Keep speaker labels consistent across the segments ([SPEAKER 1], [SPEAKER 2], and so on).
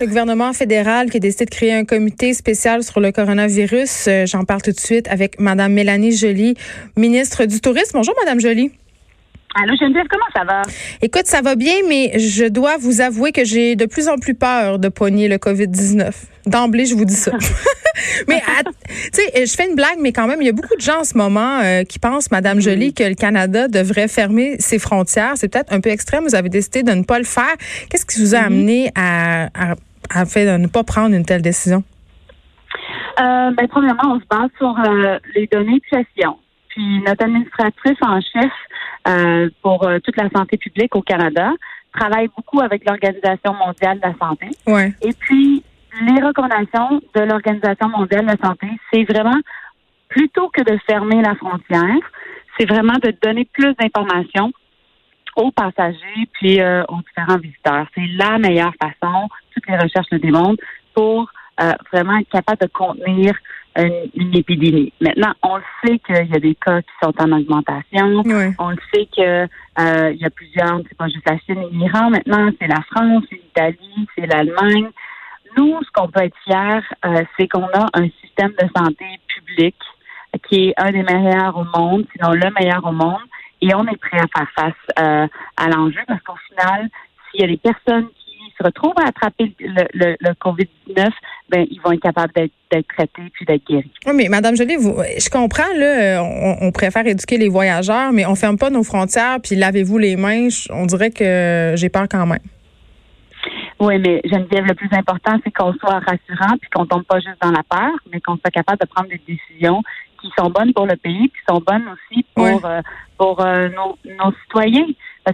[SPEAKER 1] Le gouvernement fédéral qui a décidé de créer un comité spécial sur le coronavirus. Euh, j'en parle tout de suite avec Madame Mélanie Joly, ministre du Tourisme. Bonjour, Madame Joly.
[SPEAKER 2] Allô Geneviève, comment ça va?
[SPEAKER 1] Écoute, ça va bien, mais je dois vous avouer que j'ai de plus en plus peur de pogner le COVID-19. D'emblée, je vous dis ça. mais, tu sais, je fais une blague, mais quand même, il y a beaucoup de gens en ce moment euh, qui pensent, Madame. Jolie, que le Canada devrait fermer ses frontières. C'est peut-être un peu extrême. Vous avez décidé de ne pas le faire. Qu'est-ce qui vous a mm-hmm. amené à, à, fait de ne pas prendre une telle décision?
[SPEAKER 2] Euh, ben, premièrement, on se base sur euh, les données de gestion. Puis notre administratrice en chef euh, pour euh, toute la santé publique au Canada, travaille beaucoup avec l'Organisation mondiale de la santé.
[SPEAKER 1] Ouais.
[SPEAKER 2] Et puis, les recommandations de l'Organisation mondiale de la santé, c'est vraiment, plutôt que de fermer la frontière, c'est vraiment de donner plus d'informations aux passagers puis euh, aux différents visiteurs. C'est la meilleure façon, toutes les recherches le démontrent, pour vraiment être capable de contenir une, épidémie. Maintenant, on le sait qu'il y a des cas qui sont en augmentation. On le sait que euh, il y a plusieurs, c'est pas juste la Chine et l'Iran. Maintenant, c'est la France, c'est l'Italie, c'est l'Allemagne. Nous, ce qu'on peut être fiers, euh, c'est qu'on a un système de santé public qui est un des meilleurs au monde, sinon le meilleur au monde, et on est prêt à faire face euh, à l'enjeu parce qu'au final, s'il y a des personnes se retrouvent à attraper le, le, le COVID-19, ben, ils vont être capables d'être traités puis d'être guéris.
[SPEAKER 1] Oui, mais Madame Jolie, vous, je comprends, là, on, on, préfère éduquer les voyageurs, mais on ferme pas nos frontières puis lavez-vous les mains. On dirait que j'ai peur quand même.
[SPEAKER 2] Oui, mais Geneviève, le plus important, c'est qu'on soit rassurant puis qu'on tombe pas juste dans la peur, mais qu'on soit capable de prendre des décisions qui sont bonnes pour le pays, qui sont bonnes aussi pour euh, pour euh, nos, nos citoyens.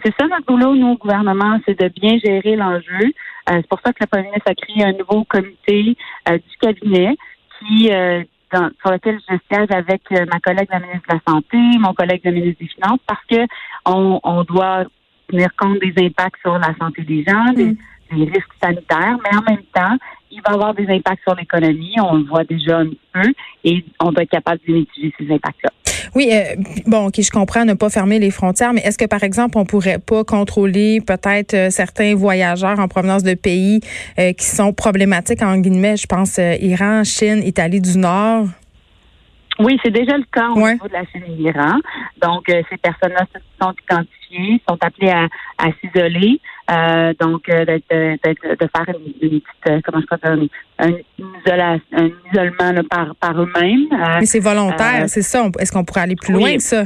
[SPEAKER 2] C'est ça notre boulot, nous, au gouvernement, c'est de bien gérer l'enjeu. Euh, c'est pour ça que la Premier ministre a créé un nouveau comité euh, du cabinet qui, euh, dans, sur lequel je siège avec ma collègue la ministre de la Santé, mon collègue la ministre des Finances, parce que on, on doit tenir compte des impacts sur la santé des gens, des, mm. Des risques sanitaires, mais en même temps, il va y avoir des impacts sur l'économie. On le voit déjà un peu et on doit être capable de mitiger ces impacts-là.
[SPEAKER 1] Oui, euh, bon, ok, je comprends ne pas fermer les frontières, mais est-ce que, par exemple, on pourrait pas contrôler peut-être euh, certains voyageurs en provenance de pays euh, qui sont problématiques, en guillemets, je pense Iran, Chine, Italie du Nord?
[SPEAKER 2] Oui, c'est déjà le cas au niveau de la Chine et l'Iran. Donc, ces personnes-là sont identifiées, sont appelées à, à s'isoler. Euh, donc, euh, de faire une, petite, euh, comment je peux un, un isolement par, par eux-mêmes.
[SPEAKER 1] Mais c'est volontaire, c'est ça. Est-ce qu'on pourrait aller plus loin que ça?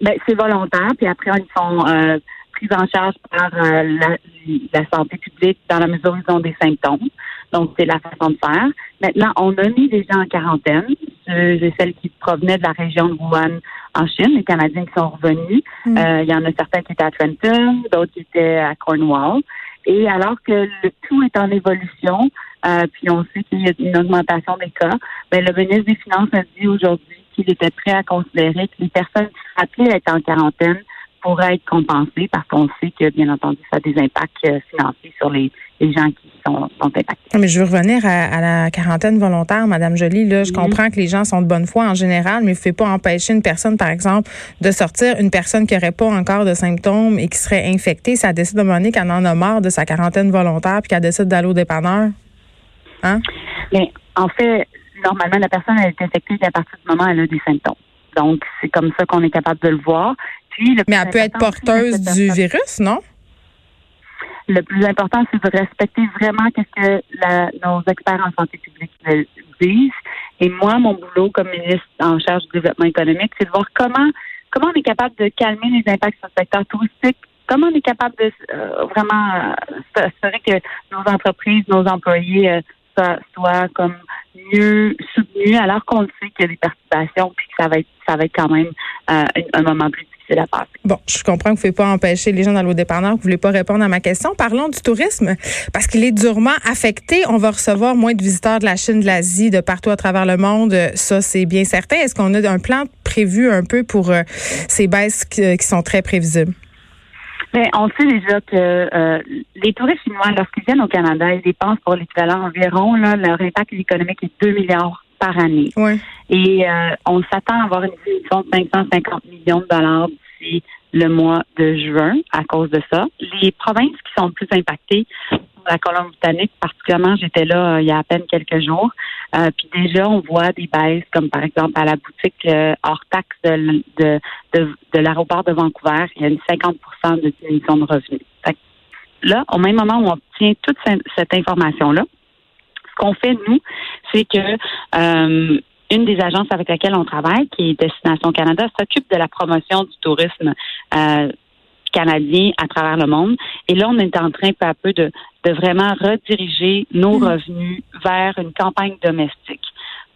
[SPEAKER 2] Ben, c'est volontaire, puis après, ils sont pris en charge par la, la, santé publique dans la mesure où ils ont des symptômes. Donc, c'est la façon de faire. Maintenant, on a mis des gens en quarantaine. Celles qui provenaient de la région de Wuhan en Chine, les Canadiens qui sont revenus. Mm. Euh, il y en a certains qui étaient à Trenton, d'autres qui étaient à Cornwall. Et alors que le tout est en évolution, euh, puis on sait qu'il y a une augmentation des cas, ben, le ministre des Finances a dit aujourd'hui qu'il était prêt à considérer que les personnes qui à être en quarantaine pourraient être compensées parce qu'on sait que, bien entendu, ça a des impacts euh, financiers sur les, les gens qui sont, impactés.
[SPEAKER 1] Mais je veux revenir à, la quarantaine volontaire, Madame Jolie. Là, je comprends que les gens sont de bonne foi en général, mais il ne faut pas empêcher une personne, par exemple, de sortir. Une personne qui n'aurait pas encore de symptômes et qui serait infectée, ça décide de mener qu'elle en a marre de sa quarantaine volontaire puis qu'elle décide d'aller au dépanneur. Hein?
[SPEAKER 2] Mais en fait, normalement, la personne elle est infectée à partir du moment où elle a des symptômes. Donc, c'est comme ça qu'on est capable de le voir.
[SPEAKER 1] Puis, mais elle peut être porteuse du virus, non?
[SPEAKER 2] le plus important, c'est de respecter vraiment ce que la, nos experts en santé publique disent. Et moi, mon boulot comme ministre en charge du développement économique, c'est de voir comment comment on est capable de calmer les impacts sur le secteur touristique, comment on est capable de euh, vraiment euh, s'assurer que nos entreprises, nos employés euh, soient, comme mieux soutenus, alors qu'on sait qu'il y a des perturbations, puis que ça va être ça va être quand même un moment plus
[SPEAKER 1] Bon, je comprends que vous ne pouvez pas empêcher les gens dans au dépanneur. Vous ne voulez pas répondre à ma question. Parlons du tourisme parce qu'il est durement affecté. On va recevoir moins de visiteurs de la Chine, de l'Asie, de partout à travers le monde. Ça, c'est bien certain. Est-ce qu'on a un plan prévu un peu pour euh, ces baisses qui, sont très prévisibles?
[SPEAKER 2] Mais on sait déjà que euh, les touristes chinois, lorsqu'ils viennent au Canada, ils dépensent pour l'équivalent environ, là, leur impact économique est 2 milliards par année.
[SPEAKER 1] Ouais.
[SPEAKER 2] Et euh, on s'attend à avoir une diminution de 550 millions de dollars d'ici le mois de juin à cause de ça. Les provinces qui sont plus impactées, la Colombie-Britannique particulièrement, j'étais là euh, il y a à peine quelques jours. Euh, puis déjà, on voit des baisses, comme par exemple à la boutique euh, hors taxe de, de, de, l'aéroport de Vancouver, il y a une 50 de diminution de revenus. là, au même moment où on obtient toute cette information-là, qu'on fait, nous, c'est que une des agences avec laquelle on travaille, qui est Destination Canada, s'occupe de la promotion du tourisme euh, canadien à travers le monde. Et là, on est en train peu à peu de, de vraiment rediriger nos mm. revenus vers une campagne domestique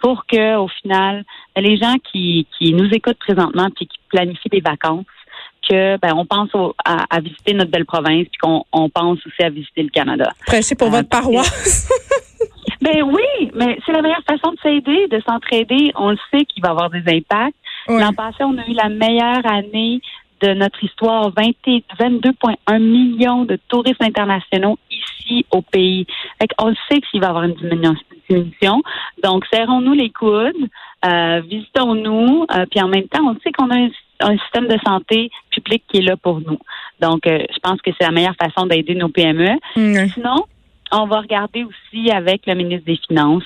[SPEAKER 2] pour que, au final, les gens qui, qui nous écoutent présentement puis qui planifient des vacances, que ben on pense à, visiter notre belle province puis qu'on on pense aussi à visiter le Canada.
[SPEAKER 1] Prêchez pour euh, votre paroisse.
[SPEAKER 2] Ben oui, mais c'est la meilleure façon de s'aider, de s'entraider. On le sait qu'il va avoir des impacts. L'an passé, on a eu la meilleure année de notre histoire, 22,1 millions de touristes internationaux ici au pays. on le sait qu'il va y avoir une diminution. Donc, serrons-nous les coudes, euh, visitons-nous, euh, puis en même temps, on sait qu'on a un, système de santé public qui est là pour nous. Donc, euh, je pense que c'est la meilleure façon d'aider nos PME. Sinon, on va regarder aussi avec le ministre des Finances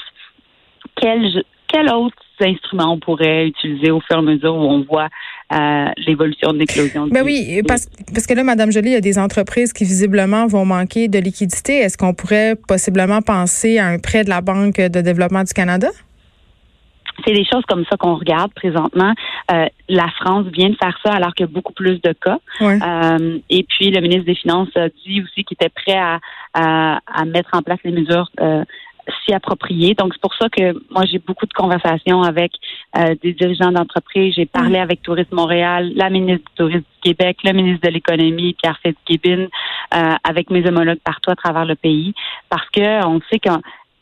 [SPEAKER 2] quel, quel autre instruments on pourrait utiliser au fur et à mesure où on voit euh, l'évolution de l'éclosion.
[SPEAKER 1] Ben oui, parce, parce que là, Madame Jolie, il y a des entreprises qui visiblement vont manquer de liquidité. Est-ce qu'on pourrait possiblement penser à un prêt de la Banque de développement du Canada?
[SPEAKER 2] C'est des choses comme ça qu'on regarde présentement. Euh, la France vient de faire ça alors qu'il y a beaucoup plus de cas. Euh, et puis le ministre des Finances a dit aussi qu'il était prêt à, à, mettre en place les mesures euh, s'y appropriées. Donc c'est pour ça que moi j'ai beaucoup de conversations avec des dirigeants d'entreprise. J'ai parlé avec Tourisme Montréal, la ministre du Tourisme du Québec, le ministre de l'Économie, Pierre Fitzgibbon, avec mes homologues partout à travers le pays, parce que on sait que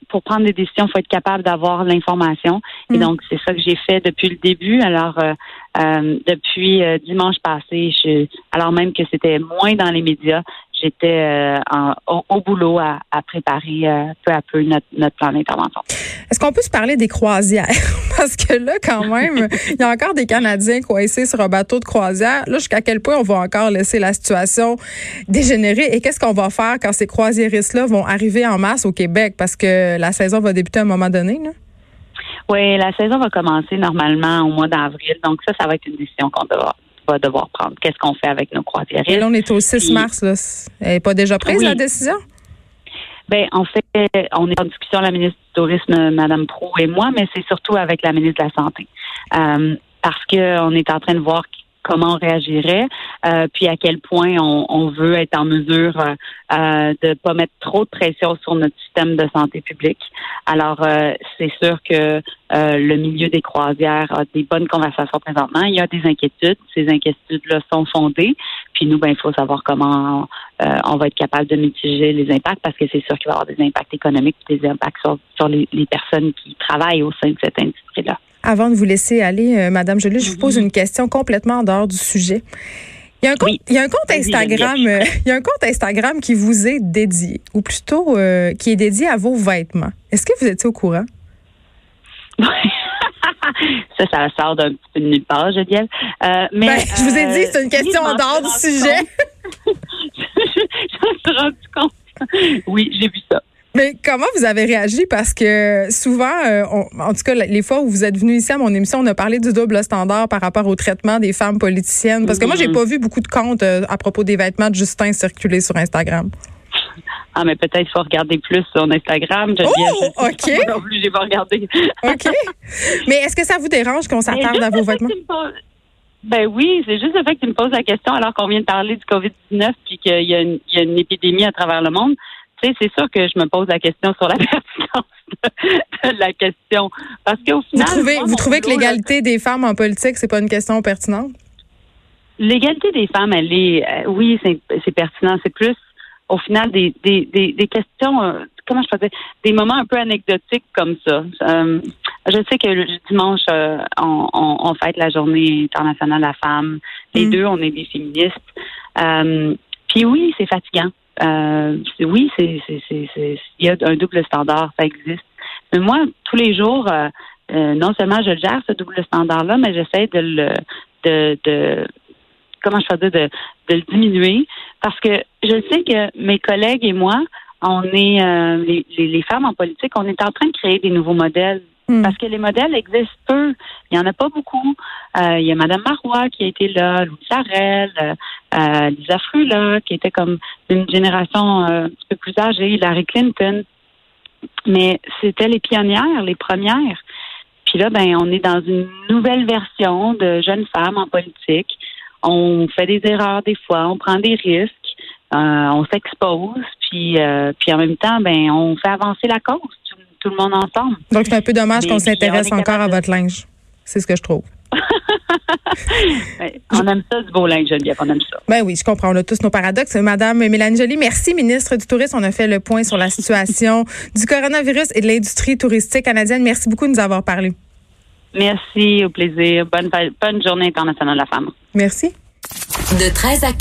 [SPEAKER 2] pour prendre des décisions, il faut être capable d'avoir l'information. Et mm. donc, c'est ça que j'ai fait depuis le début. Alors, euh, euh, depuis euh, dimanche passé, je, alors même que c'était moins dans les médias, j'étais au, boulot à, préparer peu à peu notre, notre plan d'intervention.
[SPEAKER 1] Est-ce qu'on peut se parler des croisières? Parce que là, quand même, il y a encore des Canadiens coincés sur un bateau de croisière. Là, jusqu'à quel point on va encore laisser la situation dégénérer? Et qu'est-ce qu'on va faire quand ces croisiéristes-là vont arriver en masse au Québec? Parce que la saison va débuter à un moment donné, là?
[SPEAKER 2] Oui, la saison va commencer normalement au mois d'avril. Donc ça, ça va être une décision qu'on va devoir prendre. Qu'est-ce qu'on fait avec nos croisiéristes? Et
[SPEAKER 1] là, on est au 6 mars. Là. Elle n'est pas déjà prise, la décision?
[SPEAKER 2] Ben, en fait, on est en discussion la ministre du Tourisme, Mme Pro et moi, mais c'est surtout avec la ministre de la Santé. Euh, parce qu'on est en train de voir comment on réagirait, euh, puis à quel point on, veut être en mesure euh, euh, de pas mettre trop de pression sur notre système de santé publique. Alors, euh, c'est sûr que le milieu des croisières a des bonnes conversations présentement. Il y a des inquiétudes. Ces inquiétudes-là sont fondées. Puis nous, ben, il faut savoir comment on va être capable de mitiger les impacts parce que c'est sûr qu'il va y avoir des impacts économiques, des impacts sur, sur les, les personnes qui travaillent au sein de cette industrie-là.
[SPEAKER 1] Avant de vous laisser aller, euh, Madame Jolie, je vous pose une question complètement en dehors du sujet. Il y a un compte, il y a un compte Instagram, euh, il y a un compte Instagram qui vous est dédié, ou plutôt euh, qui est dédié à vos vêtements. Est-ce que vous étiez au courant?
[SPEAKER 2] ça, ça sort d'un petit peu de nulle part, je dirais. mais
[SPEAKER 1] ben, je vous ai dit, c'est une question en dehors du sujet.
[SPEAKER 2] je me suis rendu compte. Oui, j'ai vu ça.
[SPEAKER 1] Mais comment vous avez réagi? Parce que souvent, euh, en tout cas, les fois où vous êtes venu ici à mon émission, on a parlé du double standard par rapport au traitement des femmes politiciennes. Parce que moi, j'ai mm-hmm. pas vu beaucoup de comptes euh, à propos des vêtements de Justin circuler sur Instagram.
[SPEAKER 2] Ah, mais peut-être faut regarder plus sur Instagram.
[SPEAKER 1] oh, OK.
[SPEAKER 2] Non plus, j'ai pas regardé.
[SPEAKER 1] OK. Mais est-ce que ça vous dérange qu'on s'attarde à vos vêtements?
[SPEAKER 2] Ben oui, c'est juste le fait que tu me poses la question alors qu'on vient de parler du COVID-19 puis qu'il y, y, a une épidémie à travers le monde c'est sûr que je me pose la question sur la pertinence de, la question. Parce qu'au final.
[SPEAKER 1] Vous trouvez, vous trouvez que l'égalité des femmes en politique, c'est pas une question pertinente?
[SPEAKER 2] L'égalité des femmes, elle est, euh, oui, c'est pertinent. C'est plus, au final, des, des, des, questions, euh, comment je dire, des moments un peu anecdotiques comme ça. Euh, je sais que le dimanche, on, on, fête la journée internationale de la femme. Les mm. deux, on est des féministes. puis oui, c'est fatigant. Euh, oui, c'est, c'est, c'est, il y a un double standard, ça existe. Mais moi, tous les jours, euh, euh, non seulement je gère ce double standard-là, mais j'essaie de le, de, de comment choisir de, de le diminuer, parce que je sais que mes collègues et moi, on est euh, les, les, femmes en politique, on est en train de créer des nouveaux modèles. Hmm. Parce que les modèles existent peu. Il n'y en a pas beaucoup. Euh, il y a Mme Marois qui a été là, Louis Sarel, euh, euh, Lisa Frula, qui était comme d'une génération un petit peu plus âgée, Larry Clinton. Mais c'était les pionnières, les premières. Puis là, ben, on est dans une nouvelle version de jeunes femmes en politique. On fait des erreurs des fois, on prend des risques, on s'expose, puis, puis en même temps, ben, on fait avancer la cause, tout, le monde ensemble.
[SPEAKER 1] Donc c'est un peu dommage qu'on s'intéresse encore à votre linge. C'est ce que je trouve.
[SPEAKER 2] on aime ça, du beau linge, Geneviève, on aime ça.
[SPEAKER 1] Ben oui, je comprends. On a tous nos paradoxes. Madame Mélanie Joly, merci, ministre du Tourisme. On a fait le point sur la situation du coronavirus et de l'industrie touristique canadienne. Merci beaucoup de nous avoir parlé.
[SPEAKER 2] Merci, au plaisir. Bonne, bonne journée internationale de la femme.
[SPEAKER 1] Merci. De 13 à 15.